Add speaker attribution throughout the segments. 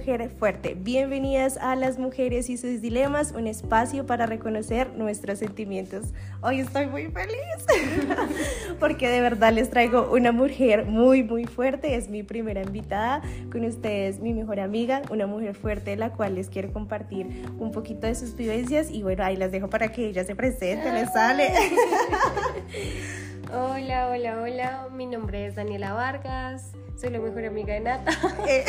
Speaker 1: mujer fuerte. Bienvenidas a Las Mujeres y sus Dilemas, un espacio para reconocer nuestros sentimientos. Hoy estoy muy feliz porque de verdad les traigo una mujer muy, muy fuerte. Es mi primera invitada con ustedes, mi mejor amiga, una mujer fuerte, la cual les quiero compartir un poquito de sus vivencias. Y bueno, ahí las dejo para que ella se presente, les sale.
Speaker 2: Hola, hola, hola. Mi nombre es Daniela Vargas. Soy la mejor amiga de Nata.
Speaker 1: Eh,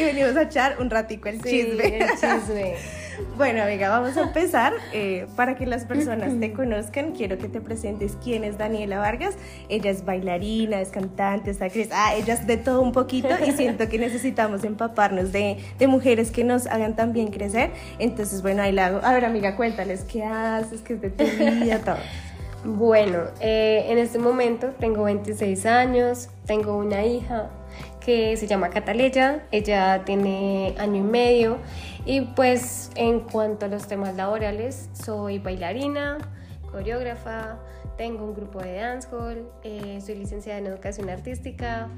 Speaker 1: y venimos a echar un ratico el chisme.
Speaker 2: El chisme.
Speaker 1: Bueno, amiga, vamos a empezar. Eh, para que las personas te conozcan, quiero que te presentes quién es Daniela Vargas. Ella es bailarina, es cantante, es actriz. Ah, ella es de todo un poquito y siento que necesitamos empaparnos de, de mujeres que nos hagan también crecer. Entonces, bueno, ahí la hago. A ver, amiga, cuéntales qué haces, qué es de tu vida, todo.
Speaker 2: Bueno, eh, en este momento tengo 26 años, tengo una hija que se llama Cataleya, ella tiene año y medio y pues en cuanto a los temas laborales, soy bailarina, coreógrafa, tengo un grupo de dancehall, eh, soy licenciada en educación artística,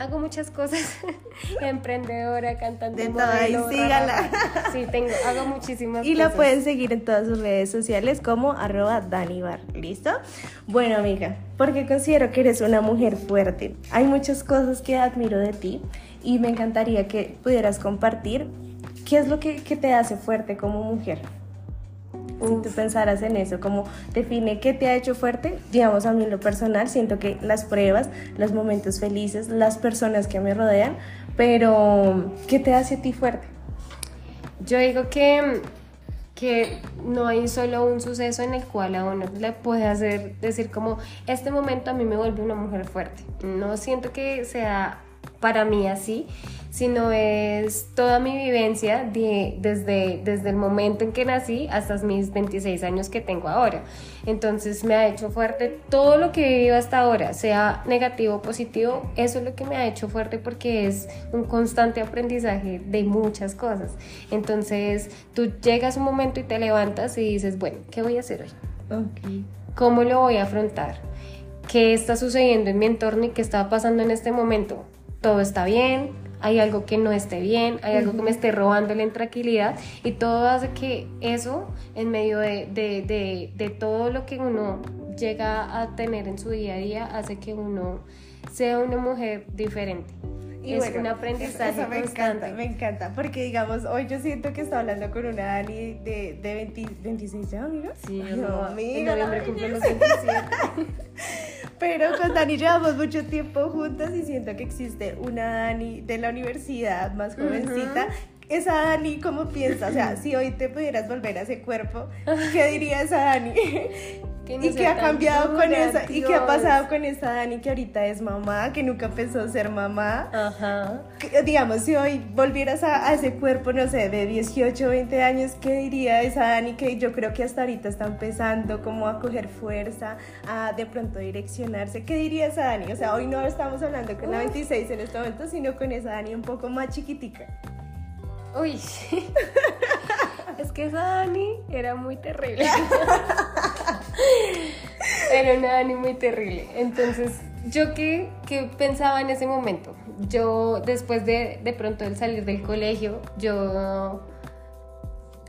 Speaker 2: hago muchas cosas, emprendedora, cantante,
Speaker 1: de modelo, todo, sígala.
Speaker 2: Sí, tengo, hago muchísimas
Speaker 1: y
Speaker 2: cosas.
Speaker 1: Y la pueden seguir en todas sus redes sociales como arroba danibar, ¿listo? Bueno, amiga, porque considero que eres una mujer fuerte. Hay muchas cosas que admiro de ti y me encantaría que pudieras compartir qué es lo que, que te hace fuerte como mujer. Si tú pensaras en eso, como define qué te ha hecho fuerte, digamos a mí en lo personal, siento que las pruebas, los momentos felices, las personas que me rodean, pero ¿qué te hace a ti fuerte?
Speaker 2: Yo digo que, que no hay solo un suceso en el cual a uno le puede hacer decir como, este momento a mí me vuelve una mujer fuerte. No siento que sea para mí así, sino es toda mi vivencia de, desde, desde el momento en que nací hasta mis 26 años que tengo ahora. Entonces me ha hecho fuerte todo lo que he vivido hasta ahora, sea negativo o positivo, eso es lo que me ha hecho fuerte porque es un constante aprendizaje de muchas cosas. Entonces tú llegas un momento y te levantas y dices, bueno, ¿qué voy a hacer hoy?
Speaker 1: Okay.
Speaker 2: ¿Cómo lo voy a afrontar? ¿Qué está sucediendo en mi entorno y qué está pasando en este momento? ¿Todo está bien? hay algo que no esté bien, hay algo que me esté robando la intranquilidad y todo hace que eso, en medio de, de, de, de, todo lo que uno llega a tener en su día a día, hace que uno sea una mujer diferente.
Speaker 1: Y
Speaker 2: es
Speaker 1: bueno,
Speaker 2: un aprendizaje
Speaker 1: eso me
Speaker 2: constante.
Speaker 1: encanta, me encanta, porque digamos, hoy yo siento que estaba hablando con una Dani de, de 20, 26 años, amiga.
Speaker 2: Sí,
Speaker 1: Ay,
Speaker 2: no, en
Speaker 1: amiga, la
Speaker 2: noviembre cumple los
Speaker 1: belleza.
Speaker 2: 27.
Speaker 1: Pero con Dani llevamos mucho tiempo juntas y siento que existe una Dani de la universidad más jovencita. Esa Dani, ¿cómo piensa? O sea, si hoy te pudieras volver a ese cuerpo, ¿qué diría esa Dani?
Speaker 2: Que no
Speaker 1: ¿Y qué ha cambiado con esa? ¿Y qué ha pasado con esa Dani que ahorita es mamá, que nunca pensó ser mamá?
Speaker 2: Ajá.
Speaker 1: Que, digamos, si hoy volvieras a, a, ese cuerpo, no sé, de 18, 20 años, ¿qué diría esa Dani que yo creo que hasta ahorita está empezando como a coger fuerza, a de pronto direccionarse? ¿Qué diría esa Dani? O sea, hoy no estamos hablando con la 26 en este momento, sino con esa Dani un poco más chiquitica.
Speaker 2: Uy, es que esa Dani era muy terrible. era una Dani muy terrible. Entonces, yo qué, qué pensaba en ese momento. Yo, después de, de pronto del salir del colegio, yo...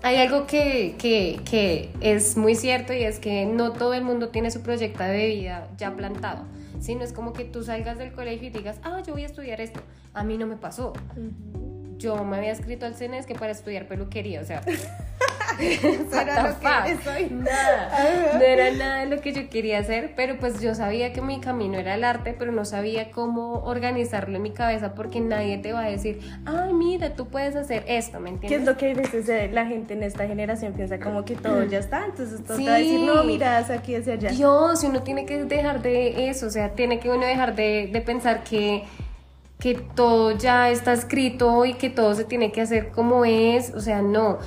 Speaker 2: Hay algo que, que, que es muy cierto y es que no todo el mundo tiene su proyecto de vida ya plantado. Si no es como que tú salgas del colegio y digas, ah, yo voy a estudiar esto. A mí no me pasó. Yo me había escrito al CNES que para estudiar peluquería, o sea,
Speaker 1: era lo que.
Speaker 2: Nada, no era nada de lo que yo quería hacer, pero pues yo sabía que mi camino era el arte, pero no sabía cómo organizarlo en mi cabeza porque nadie te va a decir, ay, mira, tú puedes hacer esto, ¿me
Speaker 1: ¿Qué
Speaker 2: entiendes?
Speaker 1: es lo que a veces la gente en esta generación piensa como que todo ya está? Entonces todo te
Speaker 2: Sí.
Speaker 1: va a decir, no, mira, haz aquí hacia allá.
Speaker 2: Dios, uno tiene que dejar de eso, o sea, tiene que uno dejar de, de pensar que, que todo ya está escrito y que todo se tiene que hacer como es, o sea, no.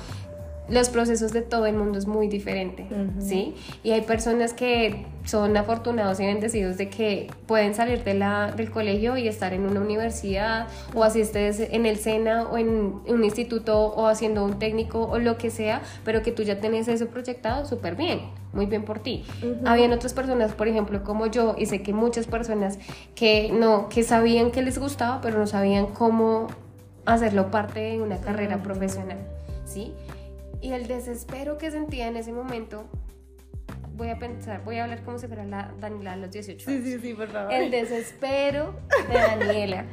Speaker 2: Los procesos de todo el mundo es muy diferente. ¿sí? Y hay personas que son afortunados y bendecidos de que pueden salir de la, del colegio y estar en una universidad o así estés en el SENA o en un instituto o haciendo un técnico o lo que sea, pero que tú ya tenés eso proyectado súper bien, muy bien por ti.
Speaker 1: Ujú.
Speaker 2: Habían otras personas, por ejemplo, como yo, y sé que muchas personas que no, que sabían que les gustaba, pero no sabían cómo hacerlo parte de una carrera profesional, ¿sí? Y el desespero que sentía en ese momento, voy a pensar, voy a hablar como si fuera la Daniela a los 18 años.
Speaker 1: Sí, sí, sí, por favor.
Speaker 2: El desespero de Daniela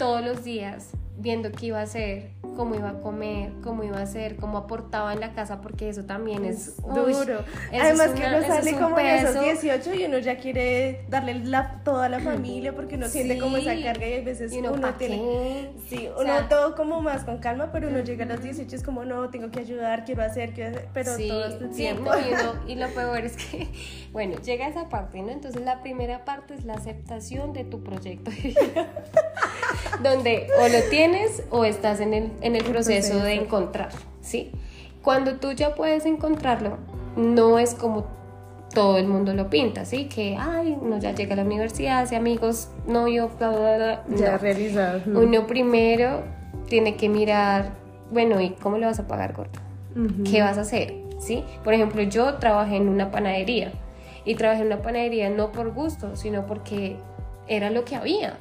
Speaker 2: todos los días viendo qué iba a hacer, cómo iba a comer, cómo iba a hacer, cómo aportaba en la casa, porque eso también es
Speaker 1: duro.
Speaker 2: eso
Speaker 1: Además
Speaker 2: es
Speaker 1: que uno sale como en esos
Speaker 2: peso.
Speaker 1: 18 y uno ya quiere darle la, toda la familia porque uno siente como esa
Speaker 2: Sí.
Speaker 1: carga y a veces
Speaker 2: uno,
Speaker 1: uno
Speaker 2: ¿pa'
Speaker 1: tiene...
Speaker 2: qué?
Speaker 1: Sí,
Speaker 2: O
Speaker 1: uno
Speaker 2: sea,
Speaker 1: todo como más con calma, pero uno llega a los 18 es como, no, tengo que ayudar, quiero hacer, quiero hacer, pero
Speaker 2: sí,
Speaker 1: todo este
Speaker 2: sí,
Speaker 1: tiempo.
Speaker 2: no, y, lo peor es que, bueno, llega esa parte, ¿no? Entonces la primera parte es la aceptación de tu proyecto de vida, donde o lo tienes o estás en el, en el proceso de encontrar, ¿sí? Cuando tú ya puedes encontrarlo, no es como todo el mundo lo pinta, ¿sí? Que, ay, uno ya llega a la universidad, hace amigos, novio, bla, bla, bla.
Speaker 1: ya
Speaker 2: No.
Speaker 1: realizado.
Speaker 2: Uno primero tiene que mirar, bueno, ¿y cómo lo vas a pagar, gordo? ¿Qué vas a hacer? ¿Sí? Por ejemplo, yo trabajé en una panadería y trabajé en una panadería no por gusto, sino porque era lo que había.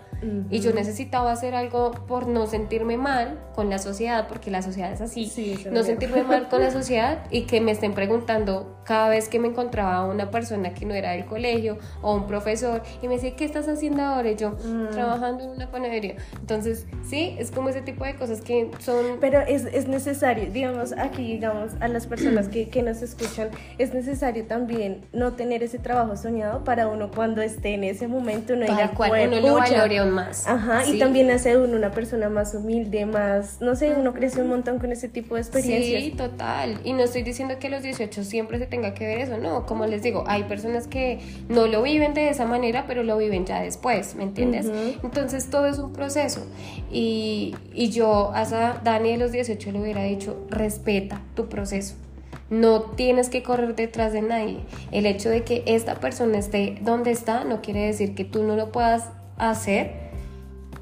Speaker 2: Y yo necesitaba hacer algo por no sentirme mal con la sociedad, porque la sociedad es así.
Speaker 1: Sí,
Speaker 2: no sentirme mal con la sociedad y que me estén preguntando cada vez que me encontraba una persona que no era del colegio o un profesor y me decía, ¿qué estás haciendo ahora? Y yo,
Speaker 1: Mm.
Speaker 2: trabajando en una panadería. Entonces, sí, es como ese tipo de cosas que son...
Speaker 1: Pero es, es necesario, digamos, aquí, digamos, a las personas que, que nos escuchan, es necesario también no tener ese trabajo soñado para uno cuando esté en ese momento, no diga,
Speaker 2: cual,
Speaker 1: "Jue-
Speaker 2: uno lo
Speaker 1: pucha".
Speaker 2: valore más.
Speaker 1: Ajá, y también hace uno una persona más humilde, más, no sé, uno crece un montón con ese tipo de experiencias.
Speaker 2: Sí, total. Y no estoy diciendo que a los 18 siempre se tenga que ver eso, no. Como les digo, hay personas que no lo viven de esa manera, pero lo viven ya después, ¿me entiendes? Entonces todo es un proceso. Y, y yo a Dani de los 18 le hubiera dicho, respeta tu proceso. No tienes que correr detrás de nadie. El hecho de que esta persona esté donde está no quiere decir que tú no lo puedas hacer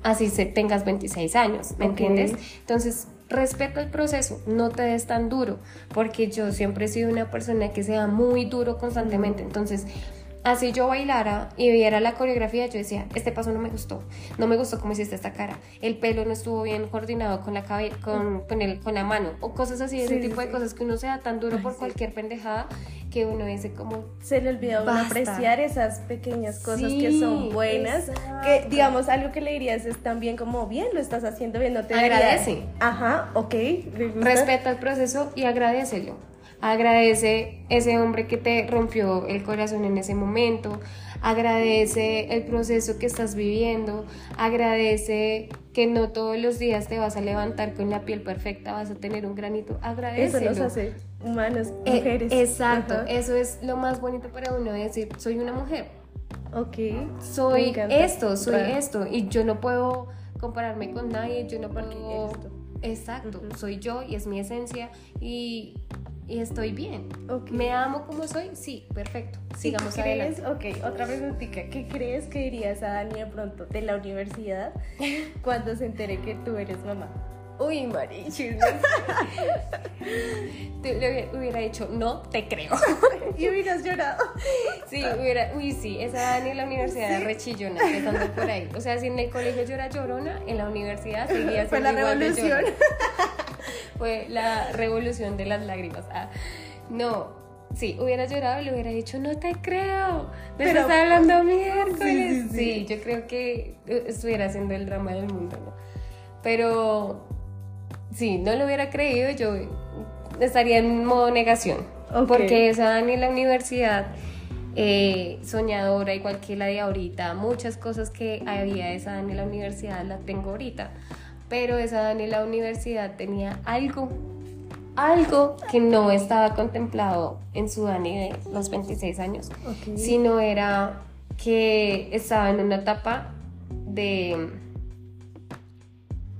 Speaker 2: así se, tengas 26 años, ¿me entiendes? Entonces, respeta el proceso, no te des tan duro, porque yo siempre he sido una persona que sea muy duro constantemente, entonces... Así yo bailara y viera la coreografía, yo decía, este paso no me gustó, no me gustó cómo hiciste esta cara, el pelo no estuvo bien coordinado con la, cabe con, con, el, con la mano, o cosas así, ese
Speaker 1: Sí, sí,
Speaker 2: tipo de cosas que uno sea tan duro
Speaker 1: Ay,
Speaker 2: por
Speaker 1: sí.
Speaker 2: cualquier pendejada que uno dice como,
Speaker 1: Se le olvida a uno apreciar esas pequeñas cosas que son buenas. Que, digamos, algo que le dirías es también como, bien, lo estás haciendo bien, no te
Speaker 2: Agradece.
Speaker 1: Ajá, ok.
Speaker 2: Respeta el proceso y agradecelo. Agradece ese hombre que te rompió el corazón en ese momento. Agradece el proceso que estás viviendo. Agradece que no todos los días te vas a levantar con la piel perfecta, vas a tener un granito.
Speaker 1: Eso
Speaker 2: Agradecelo.
Speaker 1: nos hace humanos,
Speaker 2: Eh,
Speaker 1: mujeres.
Speaker 2: exacto,
Speaker 1: Ajá.
Speaker 2: eso es lo más bonito para uno decir, soy una mujer,
Speaker 1: Ok.
Speaker 2: Soy esto, soy esto, y yo no puedo compararme con nadie, yo no puedo... Exacto,
Speaker 1: Ujú.
Speaker 2: soy yo y es mi esencia y, y estoy bien. ¿Me amo como soy? Sí, perfecto. Sigamos
Speaker 1: ¿Qué crees?
Speaker 2: adelante.
Speaker 1: Ok, otra preguntita. ¿Qué crees que dirías a Dani de pronto de la universidad cuando se entere que tú eres mamá?
Speaker 2: Uy, marichis. Tú le hubiera, dicho, no te creo.
Speaker 1: Y hubieras llorado.
Speaker 2: Sí, hubiera, uy, sí, esa Dani en la universidad era rechillona, empezando por ahí. O sea, si en el colegio yo era llorona, en la universidad seguía
Speaker 1: Fue
Speaker 2: siendo
Speaker 1: la
Speaker 2: igual de
Speaker 1: revolución.
Speaker 2: llorona. Fue la revolución de las lágrimas. Ah, no, sí, hubiera llorado y le hubiera dicho, no te creo, me
Speaker 1: Pero-
Speaker 2: estás hablando miércoles.
Speaker 1: Sí, sí, sí.
Speaker 2: yo creo que eh, estuviera haciendo el drama del mundo, ¿no? Pero, sí, no lo hubiera creído, yo estaría en modo negación. Porque esa Dani en la universidad, eh, soñadora, igual que la de ahorita, muchas cosas que había esa Dani en la universidad la tengo ahorita. Pero esa Dani en la universidad tenía algo, algo que no estaba contemplado en su Dani de los 26 años, sino era que estaba en una etapa de,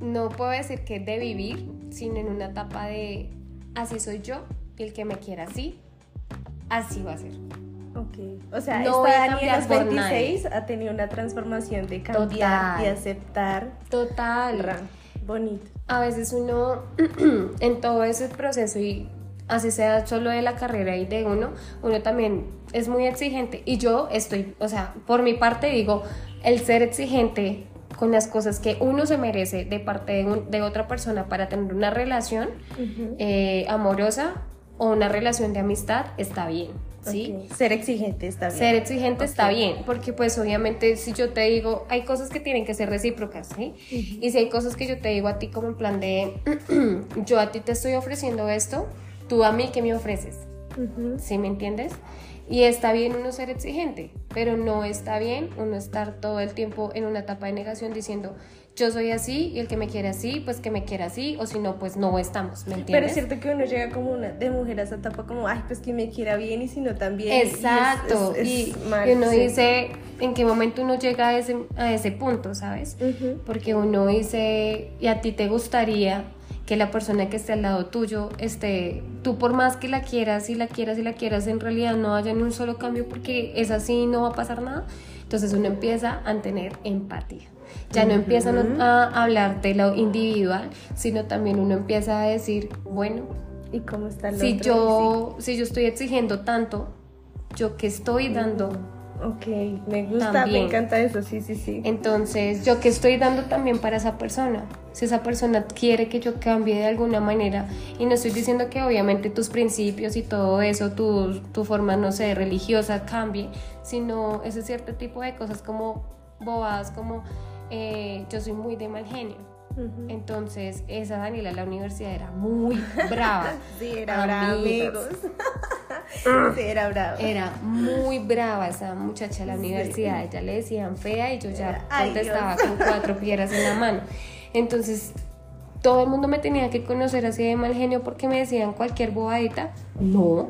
Speaker 2: no puedo decir que de vivir, sino en una etapa de así soy yo y el que me quiera así, así va a ser.
Speaker 1: Ok. O sea,
Speaker 2: No
Speaker 1: esta Dani a los
Speaker 2: por nadie.
Speaker 1: 26 ha tenido una transformación de cambiar, de aceptar.
Speaker 2: Total.
Speaker 1: Ra, Bonito.
Speaker 2: A veces uno en todo ese proceso y así sea solo de la carrera y de uno, uno también es muy exigente y yo estoy, o sea, por mi parte digo, el ser exigente con las cosas que uno se merece de parte de, un- de otra persona para tener una relación eh, amorosa o una relación de amistad, está bien, ¿sí?
Speaker 1: Ser exigente está bien.
Speaker 2: Ser exigente está bien, porque pues obviamente si yo te digo, hay cosas que tienen que ser recíprocas, ¿sí? Y si hay cosas que yo te digo a ti como en plan de, yo a ti te estoy ofreciendo esto, tú a mí, ¿qué me ofreces?
Speaker 1: Ujú.
Speaker 2: ¿Sí me entiendes? Y está bien uno ser exigente, pero no está bien uno estar todo el tiempo en una etapa de negación diciendo, yo soy así y el que me quiere así, pues que me quiera así, o si no, pues no estamos, ¿me entiendes?
Speaker 1: Pero es cierto que uno llega como una de mujer a esa etapa como, ay, pues que me quiera bien y si no también. y es-
Speaker 2: Exacto.
Speaker 1: es-
Speaker 2: Y,
Speaker 1: es mal,
Speaker 2: y uno
Speaker 1: sí.
Speaker 2: dice, ¿en qué momento uno llega a ese, a ese punto, sabes? Porque uno dice, ¿y a ti te gustaría que la persona que esté al lado tuyo esté, tú por más que la quieras y la quieras y la quieras, en realidad no haya ni un solo cambio porque es así y no va a pasar nada? Entonces uno empieza a tener empatía. Ya no empiezan a hablar de lo individual, sino también uno empieza a decir, bueno,
Speaker 1: ¿Y cómo está el
Speaker 2: si
Speaker 1: otro?
Speaker 2: yo, si yo estoy exigiendo tanto, yo que estoy dando,
Speaker 1: Sí. Ok, me gusta,
Speaker 2: También.
Speaker 1: me encanta eso, sí, sí, sí.
Speaker 2: entonces yo que estoy dando también para esa persona. Si esa persona quiere que yo cambie de alguna manera, y no estoy diciendo que obviamente tus principios y todo eso, tu, tu forma, no sé, religiosa cambie, sino ese cierto tipo de cosas como bobadas, como eh, yo soy muy de mal genio. Entonces, esa Daniela en la universidad era muy brava.
Speaker 1: Sí, era brava,
Speaker 2: Amigos.
Speaker 1: amigos. sí, era brava.
Speaker 2: Era muy brava esa muchacha de la universidad. Ella le decían fea y yo ya
Speaker 1: Ay,
Speaker 2: contestaba
Speaker 1: Dios.
Speaker 2: con cuatro piedras en la mano. Entonces, todo el mundo me tenía que conocer así de mal genio porque me decían cualquier bobadita. No,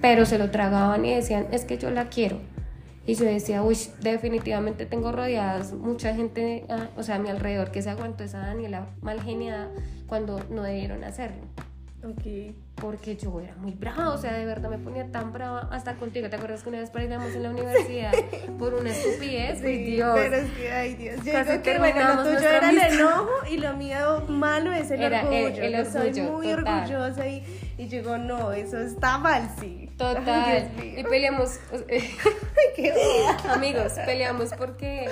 Speaker 2: pero se lo tragaban y decían, es que yo la quiero. Y yo decía, uy, definitivamente tengo rodeadas mucha gente, ah, o sea, a mi alrededor que se aguantó esa Daniela mal geniada cuando no debieron hacerlo
Speaker 1: Ok.
Speaker 2: porque yo era muy brava, o sea, de verdad me ponía tan brava hasta contigo. ¿Te acuerdas que una vez peleamos en la universidad por una estupidez?
Speaker 1: Sí,
Speaker 2: Dios.
Speaker 1: pero es que, ay Dios, yo
Speaker 2: Casi
Speaker 1: digo que bueno, lo tuyo era el enojo y lo mío malo es el
Speaker 2: Era el-
Speaker 1: orgullo.
Speaker 2: el
Speaker 1: Yo soy
Speaker 2: orgullo,
Speaker 1: muy
Speaker 2: total.
Speaker 1: orgullosa y, y yo digo, no, eso está mal, sí.
Speaker 2: Total.
Speaker 1: Ay,
Speaker 2: y peleamos,
Speaker 1: Ay, qué
Speaker 2: amigos, peleamos porque,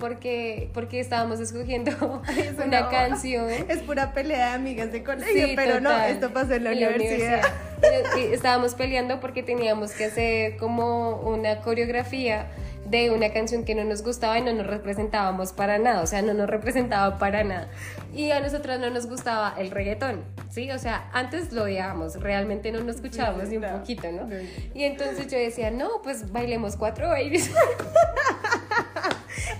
Speaker 2: porque, porque estábamos escogiendo
Speaker 1: Eso
Speaker 2: una
Speaker 1: no.
Speaker 2: canción.
Speaker 1: Es pura pelea de amigas de colegio,
Speaker 2: Sí,
Speaker 1: pero no,
Speaker 2: total.
Speaker 1: esto pasó en la universidad.
Speaker 2: universidad. Y Estábamos peleando porque teníamos que hacer como una coreografía de una canción que no nos gustaba y no nos representábamos para nada, o sea, no nos representaba para nada. Y a nosotras no nos gustaba el reggaetón, ¿sí? O sea, antes lo odiábamos, realmente no nos escuchábamos ni un
Speaker 1: No.
Speaker 2: poquito, ¿no?
Speaker 1: No.
Speaker 2: Y entonces yo decía, no, pues bailemos cuatro babies.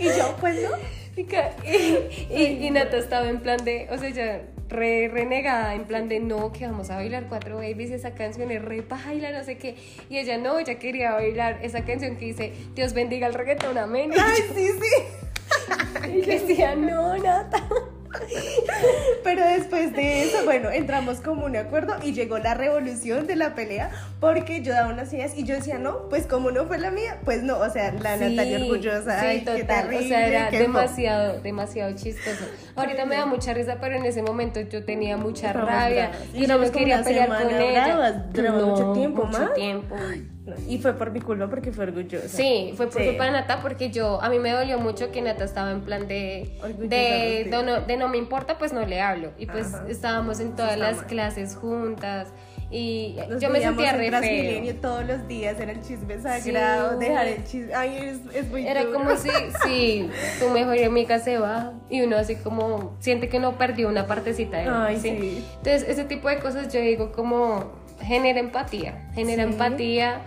Speaker 1: Y yo, pues no.
Speaker 2: Y, y, Nata estaba en plan de, o sea, ya re renegada, en plan de no, que vamos a bailar cuatro babies, esa canción es re baila, no sé qué. Y ella no, ella quería bailar esa canción que dice, Dios bendiga el reggaetón, amén.
Speaker 1: Ay,
Speaker 2: yo-
Speaker 1: sí, sí.
Speaker 2: y decía, no, Nata.
Speaker 1: Pero después de eso, bueno, entramos como un acuerdo y llegó la revolución de la pelea porque yo daba unas ideas y yo decía, no, pues como no fue la mía, pues no, o sea, la Natalia orgullosa,
Speaker 2: Sí,
Speaker 1: ay,
Speaker 2: total.
Speaker 1: qué terrible,
Speaker 2: o sea, era demasiado, demasiado chistoso. Ahorita me da mucha risa, pero en ese momento yo tenía mucha rabia y no
Speaker 1: como
Speaker 2: quería pelear con ella.
Speaker 1: bravas, duramos mucho tiempo,
Speaker 2: mucho
Speaker 1: ¿más?
Speaker 2: tiempo.
Speaker 1: No, Y fue por mi culpa porque fue orgullosa.
Speaker 2: Sí, fue por
Speaker 1: Sí.
Speaker 2: culpa de Nata porque yo, a mí me dolió mucho que Nata estaba en plan de, de,
Speaker 1: de
Speaker 2: no, de no me importa, pues no le hablo. Y pues
Speaker 1: Ajá.
Speaker 2: estábamos en todas
Speaker 1: está
Speaker 2: las
Speaker 1: mal.
Speaker 2: clases juntas y
Speaker 1: Nos
Speaker 2: yo me sentía
Speaker 1: en
Speaker 2: re feo.
Speaker 1: todos los días, era el chisme sagrado,
Speaker 2: Sí.
Speaker 1: dejar el chisme, ay, es, es muy
Speaker 2: Era
Speaker 1: duro.
Speaker 2: como si, si tu mejor amiga se va y uno así como siente que no perdió una partecita de uno,
Speaker 1: Ay, sí.
Speaker 2: Entonces, ese tipo de cosas yo digo como genera empatía, genera
Speaker 1: Sí.
Speaker 2: empatía,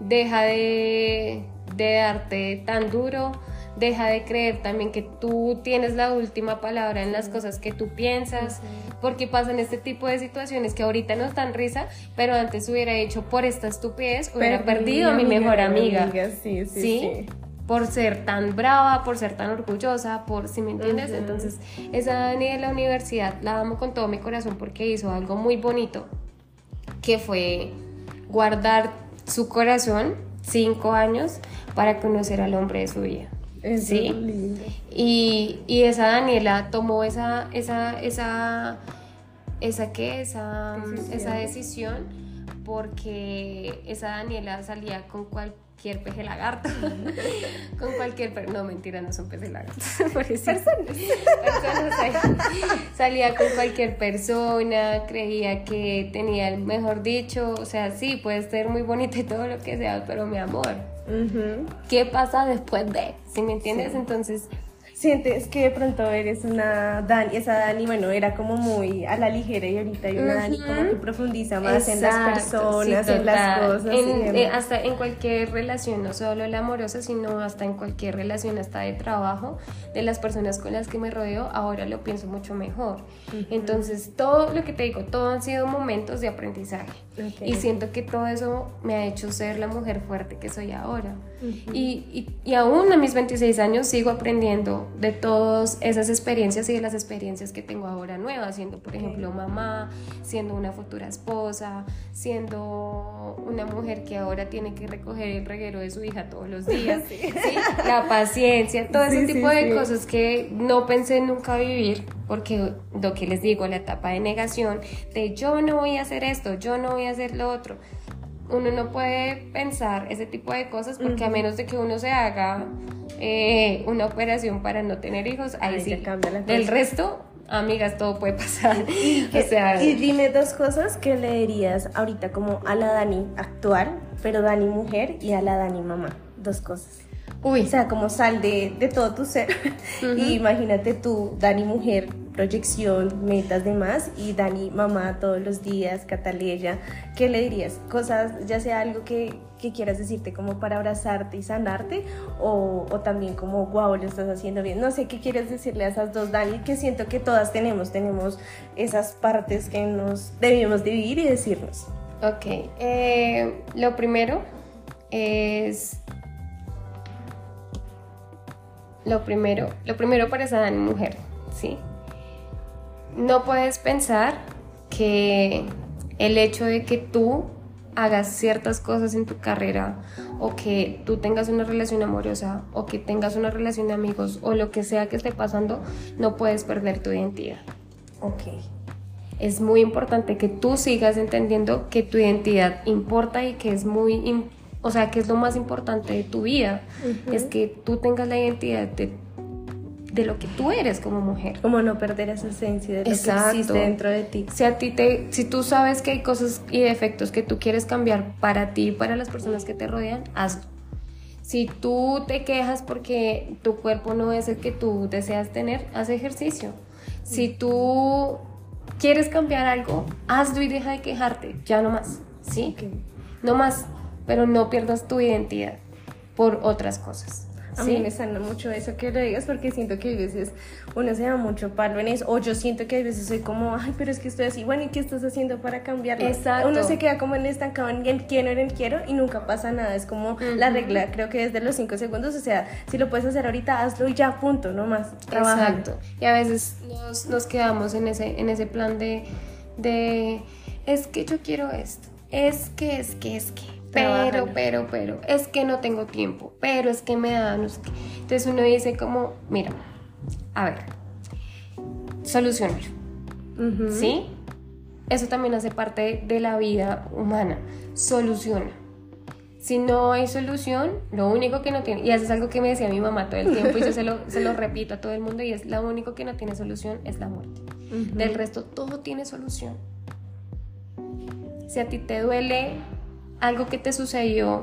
Speaker 2: deja de, de darte tan duro, deja de creer también que tú tienes la última palabra en las cosas que tú piensas, porque pasan este tipo de situaciones que ahorita nos dan risa, pero antes hubiera hecho por esta estupidez, hubiera
Speaker 1: Perdí
Speaker 2: perdido a mi mejor amiga.
Speaker 1: Sí, sí, sí.
Speaker 2: Por ser tan brava, por ser tan orgullosa, por, si me entiendes? Entonces, esa Dani de la universidad la amo con todo mi corazón porque hizo algo muy bonito, que fue guardar su corazón cinco años para conocer al hombre de su vida.
Speaker 1: Es
Speaker 2: ¿Sí?
Speaker 1: lindo.
Speaker 2: Y, y esa Daniela tomó esa, esa, esa, esa, ¿qué? Esa,
Speaker 1: Decisión.
Speaker 2: esa decisión porque esa Daniela salía con cual, cualquier peje lagarto, con cualquier, no mentira, no son peces lagartos, personas, salía con cualquier persona, creía que tenía el mejor dicho, o sea, sí, puede ser muy bonito y todo lo que sea, pero mi amor, ¿qué pasa después de? ¿Sí me entiendes? Entonces
Speaker 1: sientes que de pronto eres una Dani, esa Dani, bueno, era como muy a la ligera y ahorita hay una Dani como que profundiza más en las personas, en las cosas.
Speaker 2: Eh, hasta en cualquier relación, no solo la amorosa, sino hasta en cualquier relación, hasta de trabajo, de las personas con las que me rodeo, ahora lo pienso mucho mejor. Entonces, todo lo que te digo, todo han sido momentos de aprendizaje. Y siento que todo eso me ha hecho ser la mujer fuerte que soy ahora. Y, y, y aún a mis 26 años sigo aprendiendo de todas esas experiencias y de las experiencias que tengo ahora nuevas, siendo por ejemplo mamá, siendo una futura esposa, siendo una mujer que ahora tiene que recoger el reguero de su hija todos los días, la paciencia, todo ese tipo de cosas que no pensé nunca vivir, porque lo que les digo, la etapa de negación, de yo no voy a hacer esto, yo no voy a hacer lo otro uno no puede pensar ese tipo de cosas porque a menos de que uno se haga eh, una operación para no tener hijos, ahí, sí cambia la Del resto, amigas, todo puede pasar.
Speaker 1: Y, y dime dos cosas que le dirías ahorita como a la Dani actual, pero Dani mujer y a la Dani mamá. Dos cosas. Uy. O sea, como sal de, de todo tu ser. y imagínate tú, Dani mujer, proyección, metas, demás, y Dani mamá todos los días, Cataleya, ¿qué le dirías? Cosas, ya sea algo que, que quieras decirte como para abrazarte y sanarte, o, o, también como, wow, lo estás haciendo bien. No sé qué quieres decirle a esas dos Dani, que siento que todas tenemos, tenemos esas partes que nos debemos dividir y decirnos.
Speaker 2: Ok, eh, lo primero es lo primero, lo primero para esa mujer, ¿sí? No puedes pensar que el hecho de que tú hagas ciertas cosas en tu carrera o que tú tengas una relación amorosa o que tengas una relación de amigos o lo que sea que esté pasando, no puedes perder tu identidad.
Speaker 1: Ok.
Speaker 2: Es muy importante que tú sigas entendiendo que tu identidad importa y que es muy o sea, que es lo más importante de tu vida, es que tú tengas la identidad de, de, lo que tú eres como mujer.
Speaker 1: Como no perder esa esencia de lo que existe dentro de ti.
Speaker 2: Si, a ti te, si tú sabes que hay cosas y defectos que tú quieres cambiar para ti y para las personas que te rodean, hazlo. Si tú te quejas porque tu cuerpo no es el que tú deseas tener, haz ejercicio. Si tú quieres cambiar algo, hazlo y deja de quejarte, ya no más, ¿sí? No más, pero no pierdas tu identidad por otras cosas.
Speaker 1: A mí me sana mucho eso que lo digas porque siento que a veces uno se da mucho palo en eso, o yo siento que a veces soy como, ay, pero es que estoy así, bueno, ¿y qué estás haciendo para cambiarlo? Exacto. Uno se queda como en estancado en quiero, en quiero y nunca pasa nada, es como la regla, creo que desde los cinco segundos, o sea, si lo puedes hacer ahorita, hazlo y ya, punto, no más.
Speaker 2: Exacto. Y a veces nos, nos, quedamos en ese, en ese plan de, de, es que yo quiero esto, es que, es que, es que pero, pero, pero, es que no tengo tiempo, pero es que me da... Entonces uno dice como, mira, a ver, solucionar, ¿sí? Eso también hace parte de la vida humana, soluciona. Si no hay solución, lo único que no tiene, y eso es algo que me decía mi mamá todo el tiempo y yo se lo, se lo repito a todo el mundo, y es lo único que no tiene solución es la muerte. Del resto, todo tiene solución. Si a ti te duele algo que te sucedió,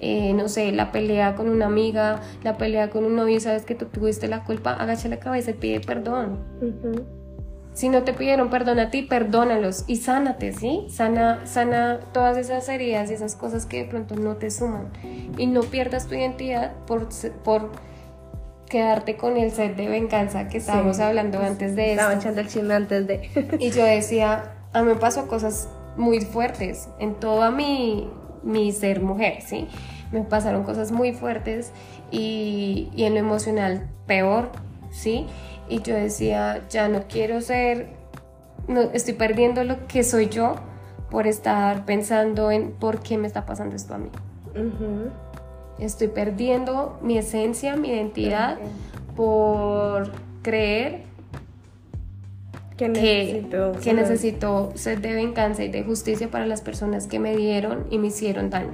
Speaker 2: eh, no sé, la pelea con una amiga, la pelea con un novio sabes que tú tuviste la culpa, agacha la cabeza y pide perdón. Si no te pidieron perdón a ti, perdónalos y sánate, ¿sí? Sana, sana todas esas heridas y esas cosas que de pronto no te suman. Y no pierdas tu identidad por, por quedarte con el set de venganza que estábamos hablando antes de
Speaker 1: eso. Estaba echando el chisme antes de...
Speaker 2: y yo decía, a mí me pasó cosas muy fuertes en toda mi, mi ser mujer, ¿sí? Me pasaron cosas muy fuertes y, y en lo emocional peor, ¿sí? Y yo decía, ya no quiero ser, no, estoy perdiendo lo que soy yo por estar pensando en por qué me está pasando esto a mí. Estoy perdiendo mi esencia, mi identidad por creer
Speaker 1: que necesito,
Speaker 2: que, necesito sed de venganza y de justicia para las personas que me dieron y me hicieron daño.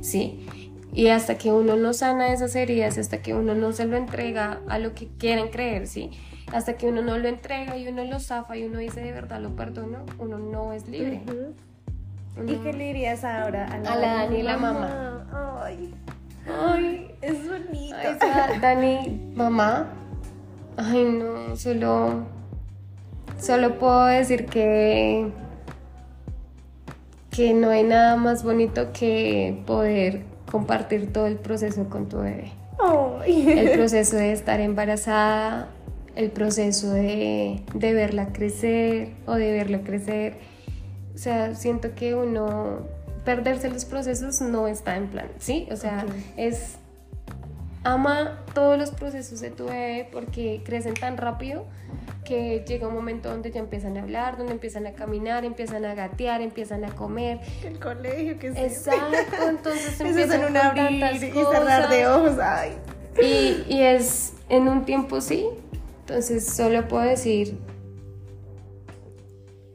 Speaker 2: Sí. Y hasta que uno no sana esas heridas, hasta que uno no se lo entrega a lo que quieren creer, ¿sí? Hasta que uno no lo entrega y uno lo zafa y uno dice de verdad lo perdono, uno no es libre.
Speaker 1: ¿Y qué le dirías ahora a la,
Speaker 2: a la Dani y la mamá?
Speaker 1: Ay, ay, es bonito.
Speaker 2: Ay, o sea, Dani, mamá. Ay, no, solo. Solo puedo decir que. que no hay nada más bonito que poder compartir todo el proceso con tu bebé.
Speaker 1: Ay.
Speaker 2: El proceso de estar embarazada, el proceso de, de verla crecer o de verlo crecer. O sea, siento que uno perderse los procesos no está en plan, ¿sí? O sea, es ama todos los procesos de tu bebé porque crecen tan rápido que llega un momento donde ya empiezan a hablar, donde empiezan a caminar, empiezan a gatear, empiezan a comer.
Speaker 1: El colegio, que sí.
Speaker 2: Exacto, entonces empiezan
Speaker 1: en un
Speaker 2: con
Speaker 1: abrir
Speaker 2: tantas
Speaker 1: y cerrar de ojos. Ay.
Speaker 2: Y, y es en un tiempo sí. Entonces solo puedo decir,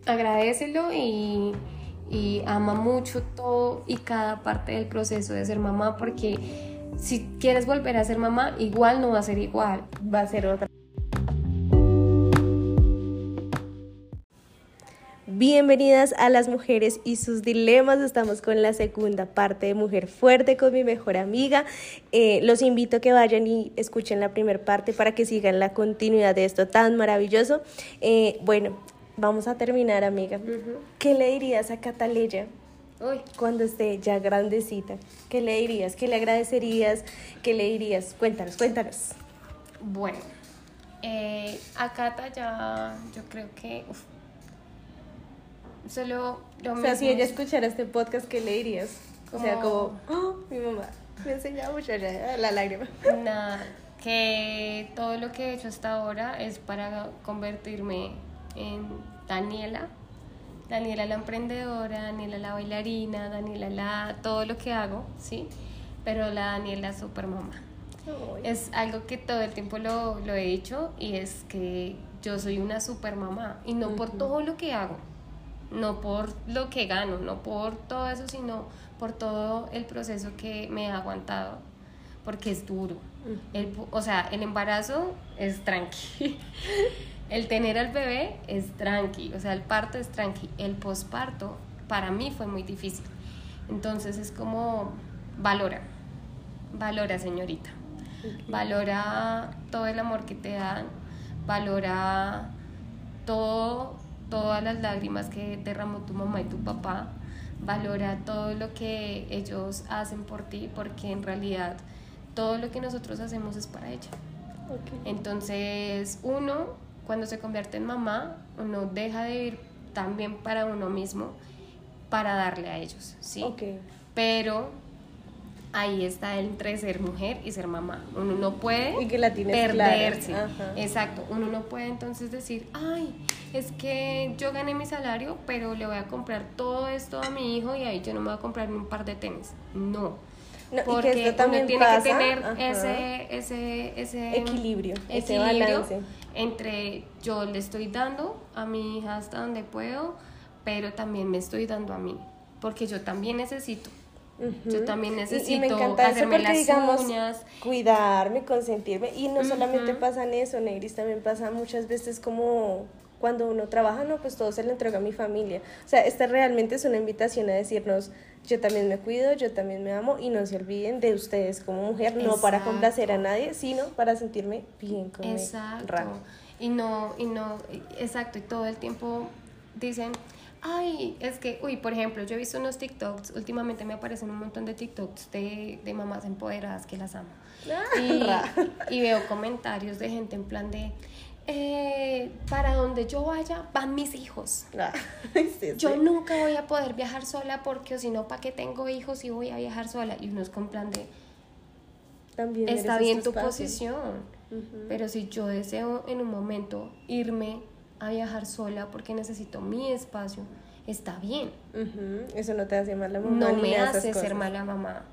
Speaker 2: agradecelo y, y ama mucho todo y cada parte del proceso de ser mamá porque si quieres volver a ser mamá, igual no va a ser igual.
Speaker 1: Va a ser otra. Bienvenidas a las mujeres y sus dilemas. Estamos con la segunda parte de Mujer Fuerte con mi mejor amiga. Eh, los invito a que vayan y escuchen la primera parte para que sigan la continuidad de esto tan maravilloso. Eh, bueno, vamos a terminar, amiga. ¿Qué le dirías a Cataleya
Speaker 2: Uy,
Speaker 1: cuando esté ya grandecita? ¿Qué le dirías? ¿Qué le agradecerías? ¿Qué le dirías? Cuéntanos, cuéntanos.
Speaker 2: bueno, eh, a Cata ya yo creo que uf, solo lo
Speaker 1: O sea, si ella escuchara este podcast, ¿qué le dirías? O sea, como, "Oh, mi mamá me enseñaba mucho ya, la lágrima.
Speaker 2: Nada, que todo lo que he hecho hasta ahora es para convertirme en Daniela. Daniela la emprendedora, Daniela la bailarina, Daniela la todo lo que hago, ¿sí? Pero la Daniela super mamá. Es algo que todo el tiempo lo, lo he dicho y es que yo soy una super mamá y no por todo lo que hago, no por lo que gano, no por todo eso, sino por todo el proceso que me ha aguantado, porque es duro. El o sea, el embarazo es tranqui. El tener al bebé es tranqui, o sea, el parto es tranqui. El posparto para mí fue muy difícil. Entonces es como, valora, valora señorita, valora todo el amor que te dan, valora todo, todas las lágrimas que derramó tu mamá y tu papá, valora todo lo que ellos hacen por ti, porque en realidad todo lo que nosotros hacemos es para ella. Entonces, uno, cuando se convierte en mamá, uno deja de vivir también para uno mismo, para darle a ellos, ¿sí? Pero ahí está el entre ser mujer y ser mamá. Uno no puede
Speaker 1: Y que la tienes clara.
Speaker 2: perderse. Exacto. Uno no puede entonces decir, ay, es que yo gané mi salario, pero le voy a comprar todo esto a mi hijo y ahí yo no me voy a comprar ni un par de tenis. No.
Speaker 1: No, y que
Speaker 2: Porque
Speaker 1: esto
Speaker 2: uno tiene
Speaker 1: pasa,
Speaker 2: que tener
Speaker 1: ajá.
Speaker 2: ese, ese, ese
Speaker 1: Equilibrio, ese
Speaker 2: equilibrio
Speaker 1: balance.
Speaker 2: entre yo le estoy dando a mi hija hasta donde puedo, pero también me estoy dando a mí, porque yo también necesito.
Speaker 1: Ujú.
Speaker 2: Yo también
Speaker 1: Y- y,
Speaker 2: necesito
Speaker 1: me encanta eso
Speaker 2: hacerme
Speaker 1: porque,
Speaker 2: las
Speaker 1: digamos,
Speaker 2: uñas.
Speaker 1: cuidarme, consentirme. Y no solamente
Speaker 2: Ujú.
Speaker 1: pasa en eso, Negris, también pasa muchas veces como cuando uno trabaja, no, pues todo se lo entrega a mi familia. O sea, esta realmente es una invitación a decirnos, yo también me cuido, yo también me amo y no se olviden de ustedes como mujer, no para
Speaker 2: Exacto.
Speaker 1: complacer a nadie, sino para sentirme bien con mi
Speaker 2: Exacto. Y no, y no, exacto, y todo el tiempo dicen, ay, es que, uy, por ejemplo, yo he visto unos TikToks, últimamente me aparecen un montón de TikToks de, de mamás empoderadas que las amo. Y,
Speaker 1: Ra.
Speaker 2: y veo comentarios de gente en plan de, eh, para donde yo vaya van mis hijos.
Speaker 1: Ah, sí, sí.
Speaker 2: Yo nunca voy a poder viajar sola porque o si no, ¿para qué tengo hijos y voy a viajar sola? Y uno es con plan de,
Speaker 1: También
Speaker 2: está bien tu
Speaker 1: espacio.
Speaker 2: posición. Pero si yo deseo en un momento irme a viajar sola porque necesito mi espacio, está bien.
Speaker 1: Eso no te hace mala mamá.
Speaker 2: No me hace ser mala mamá.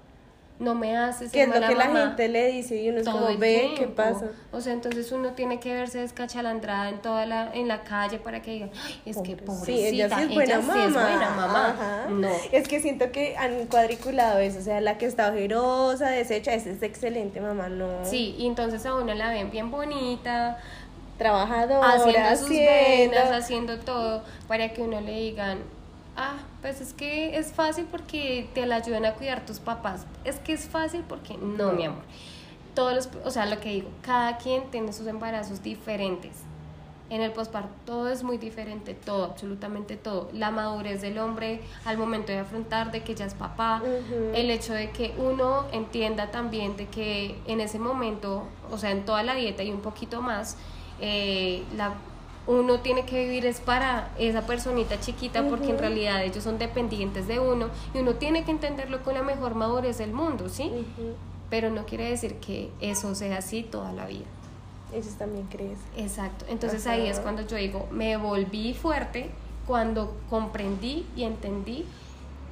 Speaker 2: no me hace
Speaker 1: ¿Qué es lo
Speaker 2: mala
Speaker 1: que la
Speaker 2: mamá
Speaker 1: gente le dice y uno es como ve qué pasa?
Speaker 2: O sea, entonces uno tiene que verse descachalandrada en toda la, en la calle para que digan, "Ay, es que pobrecita,
Speaker 1: Sí, ella sí es buena mamá.
Speaker 2: sí es buena mamá.
Speaker 1: Ajá.
Speaker 2: No.
Speaker 1: Es que siento que han cuadriculado eso, o sea, la que está ojerosa, deshecha, esa es excelente mamá, no.
Speaker 2: Sí, y entonces a uno la ven bien bonita,
Speaker 1: Trabajadora,
Speaker 2: haciendo sus
Speaker 1: haciendo.
Speaker 2: venas, haciendo todo, para que uno le digan, ah, pues es que es fácil porque te la ayudan a cuidar tus papás. Es que es fácil porque no, mi amor. Todos los, o sea, lo que digo, cada quien tiene sus embarazos diferentes. En el posparto todo es muy diferente, todo, absolutamente todo. La madurez del hombre al momento de afrontar de que ya es papá, el hecho de que uno entienda también de que en ese momento, o sea, en toda la dieta y un poquito más, eh, la, uno tiene que vivir es para esa personita chiquita porque en realidad ellos son dependientes de uno y uno tiene que entenderlo con la mejor madurez del mundo, ¿sí? Pero no quiere decir que eso sea así toda la vida.
Speaker 1: Ellos también crees.
Speaker 2: Exacto. Entonces ahí es cuando yo digo, me volví fuerte cuando comprendí y entendí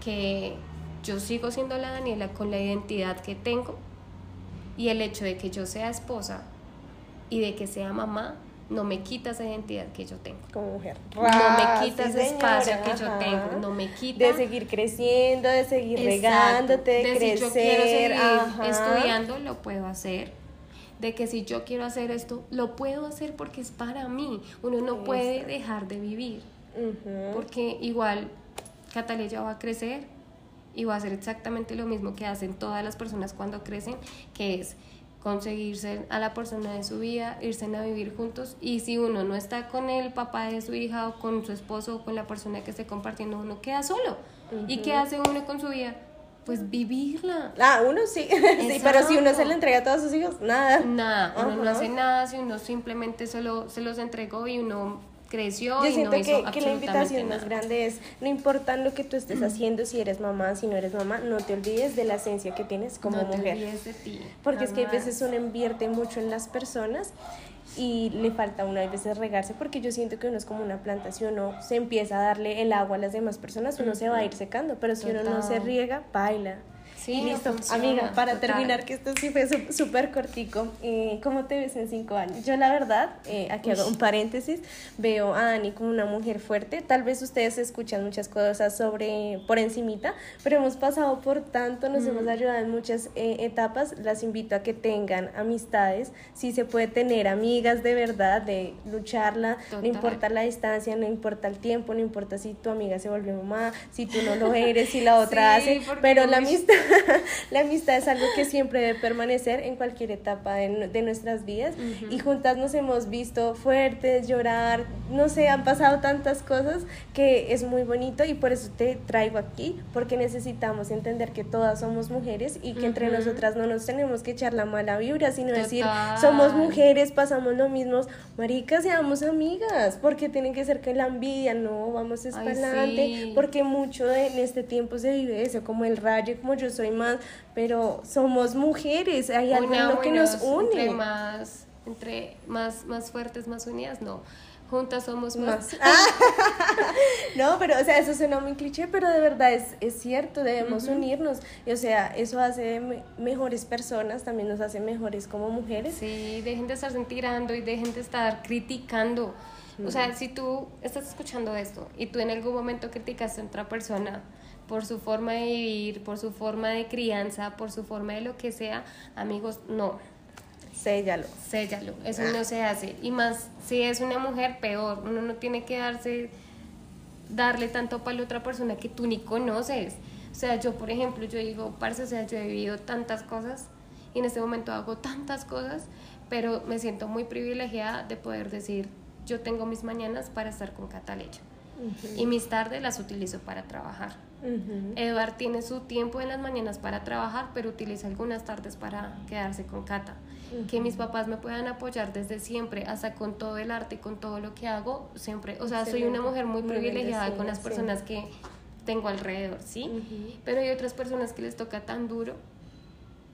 Speaker 2: que yo sigo siendo la Daniela con la identidad que tengo y el hecho de que yo sea esposa y de que sea mamá no me quita esa identidad que yo tengo.
Speaker 1: como mujer.
Speaker 2: No me
Speaker 1: Ah,
Speaker 2: quita
Speaker 1: sí,
Speaker 2: ese espacio que yo tengo, no me quita
Speaker 1: De seguir creciendo, de seguir
Speaker 2: Exacto.
Speaker 1: regándote, de,
Speaker 2: de
Speaker 1: crecer.
Speaker 2: si yo quiero seguir
Speaker 1: ajá.
Speaker 2: estudiando, lo puedo hacer. De que si yo quiero hacer esto, lo puedo hacer porque es para mí. Uno no puede dejar de vivir. Porque igual Cataleya va a crecer y va a hacer exactamente lo mismo que hacen todas las personas cuando crecen, que es conseguirse a la persona de su vida, irse a vivir juntos y si uno no está con el papá de su hija o con su esposo o con la persona que esté compartiendo, uno queda solo. ¿Y qué hace uno con su vida? Pues vivirla.
Speaker 1: Ah, uno sí. sí, pero si uno se le entrega a todos sus hijos, nada.
Speaker 2: Nada, uno no hace nada si uno simplemente solo se los entregó y uno creció
Speaker 1: Yo
Speaker 2: y
Speaker 1: siento
Speaker 2: no hizo
Speaker 1: que, que la invitación más grande es, no importa lo que tú estés haciendo, si eres mamá, si no eres mamá, no te olvides de la esencia que tienes como
Speaker 2: no te
Speaker 1: mujer.
Speaker 2: olvides de ti.
Speaker 1: Porque es que a veces uno invierte mucho en las personas y le falta a uno a veces regarse porque yo siento que uno es como una planta, si uno se empieza a darle el agua a las demás personas, uno se va a ir secando, pero si uno no se riega, baila.
Speaker 2: Sí,
Speaker 1: y
Speaker 2: no
Speaker 1: listo,
Speaker 2: funciona,
Speaker 1: amiga, para
Speaker 2: total.
Speaker 1: terminar, que esto sí fue súper cortico, eh, ¿cómo te ves en cinco años? Yo la verdad, eh, aquí hago un paréntesis, veo a Dani como una mujer fuerte, tal vez ustedes escuchan muchas cosas sobre, por encimita, pero hemos pasado por tanto, nos hemos ayudado en muchas eh, etapas, las invito a que tengan amistades, si se puede tener amigas de verdad, de lucharla, no importa la distancia, no importa el tiempo, no importa si tu amiga se vuelve mamá, si tú no lo eres, si la otra
Speaker 2: Sí,
Speaker 1: hace, pero la amistad, la amistad es algo que siempre debe permanecer en cualquier etapa de, nu- de nuestras vidas. Y juntas nos hemos visto fuertes, llorar, no sé, han pasado tantas cosas que es muy bonito y por eso te traigo aquí, porque necesitamos entender que todas somos mujeres y que entre nosotras no nos tenemos que echar la mala vibra, sino decir, somos mujeres, pasamos lo mismo, maricas, seamos amigas, porque tienen que ser que la envidia, no, vamos es
Speaker 2: Ay,
Speaker 1: para adelante,
Speaker 2: sí.
Speaker 1: porque mucho de, en este tiempo se vive eso, como el rayo, como yo soy más, pero somos mujeres, hay algo en lo que nos
Speaker 2: Entre
Speaker 1: une.
Speaker 2: más, entre más, más fuertes, más unidas, no. Juntas somos más.
Speaker 1: Más. Ah, no, pero o sea, eso suena muy cliché, pero de verdad es, es cierto, debemos unirnos. Y, o sea, eso hace me- mejores personas, también nos hace mejores como mujeres.
Speaker 2: Sí, dejen de estar tirando y dejen de estar criticando. O sea, si tú estás escuchando esto y tú en algún momento criticaste a otra persona por su forma de vivir, por su forma de crianza, por su forma de lo que sea, amigos, no,
Speaker 1: Séllalo.
Speaker 2: séllalo, eso no se hace. Y más, si es una mujer, peor, uno no tiene que darse, darle tanto para la otra persona que tú ni conoces. O sea, yo, por ejemplo, yo digo, parce, o sea, yo he vivido tantas cosas y en este momento hago tantas cosas, pero me siento muy privilegiada de poder decir, yo tengo mis mañanas para estar con Cataleya y mis tardes las utilizo para trabajar. Eduard tiene su tiempo en las mañanas para trabajar, pero utiliza algunas tardes para quedarse con Cata. Que mis papás me puedan apoyar desde siempre, hasta con todo el arte y con todo lo que hago, siempre. O sea, soy una mujer muy
Speaker 1: Muy
Speaker 2: privilegiada con las
Speaker 1: sí.
Speaker 2: personas que tengo alrededor, ¿sí? Pero hay otras personas que les toca tan duro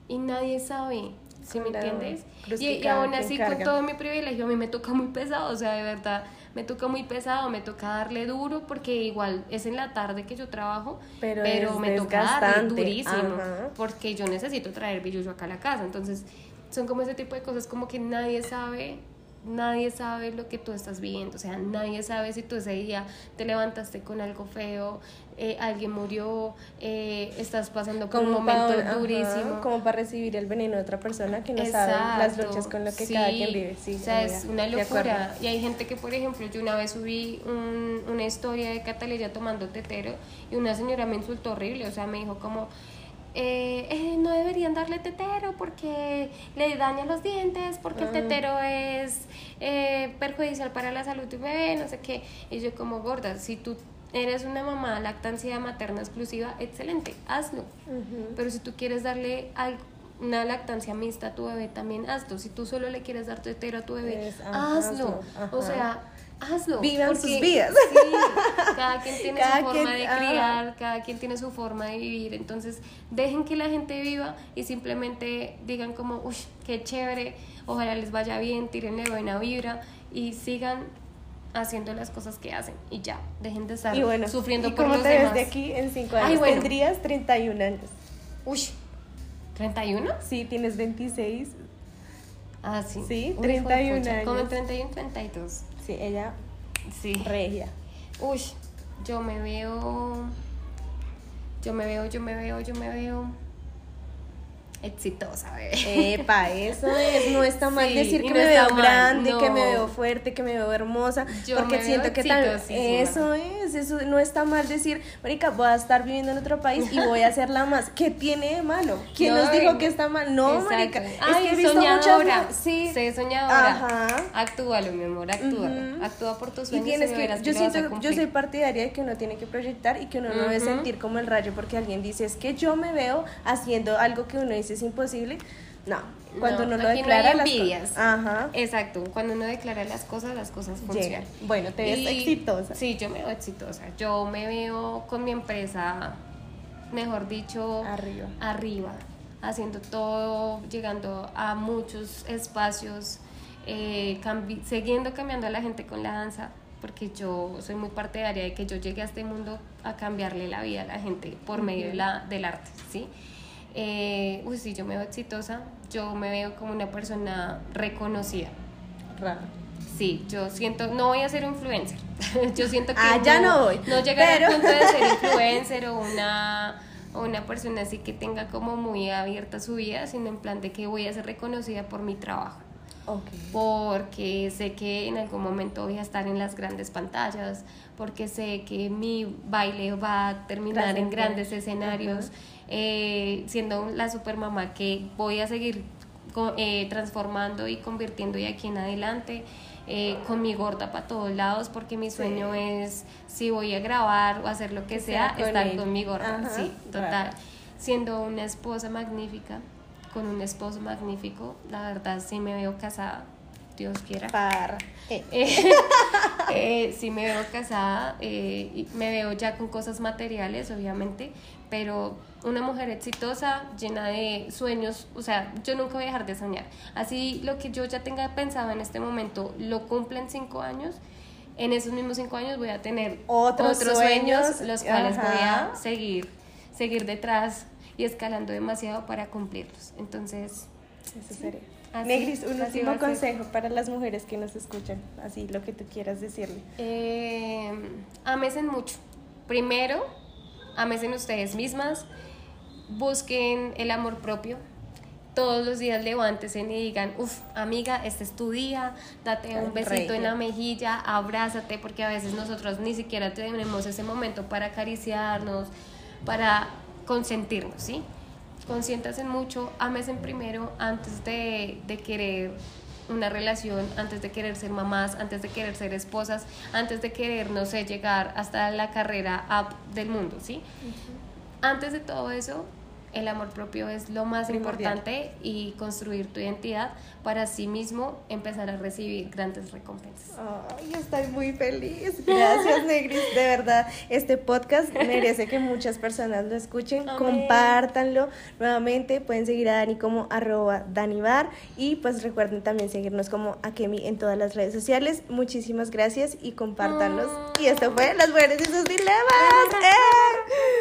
Speaker 2: y nadie sabe, ¿sí me entiendes? Y, y aún así, con todo mi privilegio, a mí me toca muy pesado, o sea, de verdad, me toca muy pesado, me toca darle duro porque igual es en la tarde que yo trabajo,
Speaker 1: Pero
Speaker 2: me toca darle durísimo
Speaker 1: ajá.
Speaker 2: porque yo necesito traer billuyo acá a la casa. Entonces, son como ese tipo de cosas como que nadie sabe, nadie sabe lo que tú estás viviendo. O sea, nadie sabe si tú ese día te levantaste con algo feo, eh, alguien murió, eh, estás pasando por un momento
Speaker 1: pa- ajá,
Speaker 2: durísimo.
Speaker 1: como para recibir el veneno de otra persona que no sabe las luchas con lo que
Speaker 2: sí,
Speaker 1: cada quien vive. Sí,
Speaker 2: o sea,
Speaker 1: amiga,
Speaker 2: es una locura. Y hay gente que, por ejemplo, yo una vez subí un- una historia de Catalina tomando tetero y una señora me insultó horrible, o sea, me dijo como... eh, eh, no deberían darle tetero porque le daña los dientes, porque el tetero es eh, perjudicial para la salud de un bebé, no sé qué. Y yo como gorda, si tú eres una mamá lactancia materna exclusiva, excelente, hazlo. Pero si tú quieres darle algo, una lactancia mixta a tu bebé, también hazlo. Si tú solo le quieres dar tetero a tu bebé,
Speaker 1: Es-
Speaker 2: hazlo. O sea, hazlo.
Speaker 1: Vivan sus
Speaker 2: porque-
Speaker 1: vidas.
Speaker 2: Sí, cada quien tiene
Speaker 1: Cada
Speaker 2: su forma
Speaker 1: quien-
Speaker 2: de criar, cada quien tiene su forma de vivir. Entonces, dejen que la gente viva y simplemente digan como, uy, qué chévere, ojalá les vaya bien, tírenle buena vibra y sigan haciendo las cosas que hacen y ya, dejen de estar
Speaker 1: Y bueno,
Speaker 2: sufriendo
Speaker 1: ¿y
Speaker 2: por
Speaker 1: cómo
Speaker 2: los
Speaker 1: te ves de aquí en 5
Speaker 2: Ay,
Speaker 1: años?
Speaker 2: bueno.
Speaker 1: Tendrías 31 años.
Speaker 2: Uy, ¿31?
Speaker 1: Sí, tienes 26.
Speaker 2: Ah, sí.
Speaker 1: Sí,
Speaker 2: Uy,
Speaker 1: 31
Speaker 2: juepucha, Como
Speaker 1: años.
Speaker 2: 31, 32.
Speaker 1: Sí, ella
Speaker 2: Sí.
Speaker 1: regia.
Speaker 2: Uy, yo me veo. Yo me veo, yo me veo, yo me veo. Exitosa, bebé.
Speaker 1: Epa, eso es, no está mal
Speaker 2: Sí,
Speaker 1: decir
Speaker 2: y
Speaker 1: que
Speaker 2: no
Speaker 1: me veo
Speaker 2: mal,
Speaker 1: grande, que me veo fuerte, que me veo hermosa,
Speaker 2: Yo
Speaker 1: porque
Speaker 2: me
Speaker 1: siento
Speaker 2: veo
Speaker 1: que tal, eso es, eso no está mal decir, marica, voy a estar viviendo en otro país y voy a hacer la más, ¿qué tiene de malo? ¿Quién
Speaker 2: No,
Speaker 1: nos dijo
Speaker 2: y-
Speaker 1: que está mal? No,
Speaker 2: Exacto.
Speaker 1: marica,
Speaker 2: Ay,
Speaker 1: es que he visto
Speaker 2: soñadora.
Speaker 1: muchas, sí,
Speaker 2: Sé soñadora.
Speaker 1: Ajá.
Speaker 2: Actúalo, mi amor, actúa. Actúa por tus
Speaker 1: Y
Speaker 2: sueños
Speaker 1: tienes
Speaker 2: y
Speaker 1: que, yo siento, yo soy partidaria de que uno tiene que proyectar y que uno no debe sentir como el rayo porque alguien dice es que yo me veo haciendo algo que uno dice es imposible. No, cuando
Speaker 2: No,
Speaker 1: uno lo
Speaker 2: aquí no
Speaker 1: declara
Speaker 2: hay
Speaker 1: las
Speaker 2: envidias.
Speaker 1: cosas. Ajá.
Speaker 2: Exacto, cuando uno declara las cosas, las cosas
Speaker 1: Llega.
Speaker 2: funcionan.
Speaker 1: Bueno, te ves
Speaker 2: Y-
Speaker 1: exitosa.
Speaker 2: Sí, yo me veo exitosa. Yo me veo con mi empresa, mejor dicho,
Speaker 1: Arriba.
Speaker 2: arriba, haciendo todo, llegando a muchos espacios, eh, cambi- siguiendo cambiando a la gente con la danza, porque yo soy muy partidaria de que yo llegue a este mundo a cambiarle la vida a la gente por medio de la, del arte, ¿sí? Eh, uy, sí, yo me veo exitosa, yo me veo como una persona reconocida.
Speaker 1: Raro.
Speaker 2: Sí, yo siento, no voy a ser influencer. yo siento que
Speaker 1: Ah, ya no voy,
Speaker 2: No llegar
Speaker 1: pero-
Speaker 2: al punto de ser influencer o una, o una persona así que tenga como muy abierta su vida, sino en plan de que voy a ser reconocida por mi trabajo.
Speaker 1: Ok.
Speaker 2: Porque sé que en algún momento voy a estar en las grandes pantallas, porque sé que mi baile va a terminar en
Speaker 1: Trascender.
Speaker 2: grandes escenarios, eh, siendo la super mamá que voy a seguir eh, transformando y convirtiendo de aquí en adelante. eh, con mi gorda para todos lados porque mi sueño es si voy a grabar o hacer lo que,
Speaker 1: Que
Speaker 2: sea,
Speaker 1: sea con
Speaker 2: estar
Speaker 1: él.
Speaker 2: con mi gorda
Speaker 1: Ajá,
Speaker 2: sí total siendo una esposa magnífica con un esposo magnífico la verdad sí me veo casada Dios quiera
Speaker 1: Parra. Eh,
Speaker 2: eh, eh, sí me veo casada, eh, y me veo ya con cosas materiales, obviamente, pero una mujer exitosa, llena de sueños, o sea, yo nunca voy a dejar de soñar. Así lo que yo ya tenga pensado en este momento lo cumple en cinco años, en esos mismos cinco años voy a tener
Speaker 1: Otros sueños,
Speaker 2: los cuales voy
Speaker 1: ajá.
Speaker 2: a seguir, seguir detrás y escalando demasiado para cumplirlos. Entonces,
Speaker 1: Eso sería.
Speaker 2: Así-
Speaker 1: Negris, un último consejo para las mujeres que nos escuchan. Así, lo que tú quieras decirle.
Speaker 2: Eh, amesen mucho. Primero, amesen ustedes mismas. Busquen el amor propio. Todos los días levántense y digan, uff, amiga, este es tu día, date un besito en la mejilla, abrázate, porque a veces nosotros ni siquiera tenemos ese momento para acariciarnos, para consentirnos, ¿sí? Consiéntanse mucho, amesen primero antes de, de querer una relación, antes de querer ser mamás, antes de querer ser esposas, antes de querer, no sé, llegar hasta la carrera up del mundo, ¿sí? Antes de todo eso, el amor propio es lo más
Speaker 1: Primordial.
Speaker 2: importante y construir tu identidad para sí mismo empezar a recibir grandes recompensas.
Speaker 1: Ay, estoy muy feliz. Gracias, Negris. De verdad, este podcast merece que muchas personas lo escuchen.
Speaker 2: Amén.
Speaker 1: Compártanlo. Nuevamente pueden seguir a Dani como arroba Danibar. Y pues recuerden también seguirnos como Akemi en todas las redes sociales. Muchísimas gracias y compártanlos. Y esto fue Las Mujeres y sus Dilemas. ¡Eh!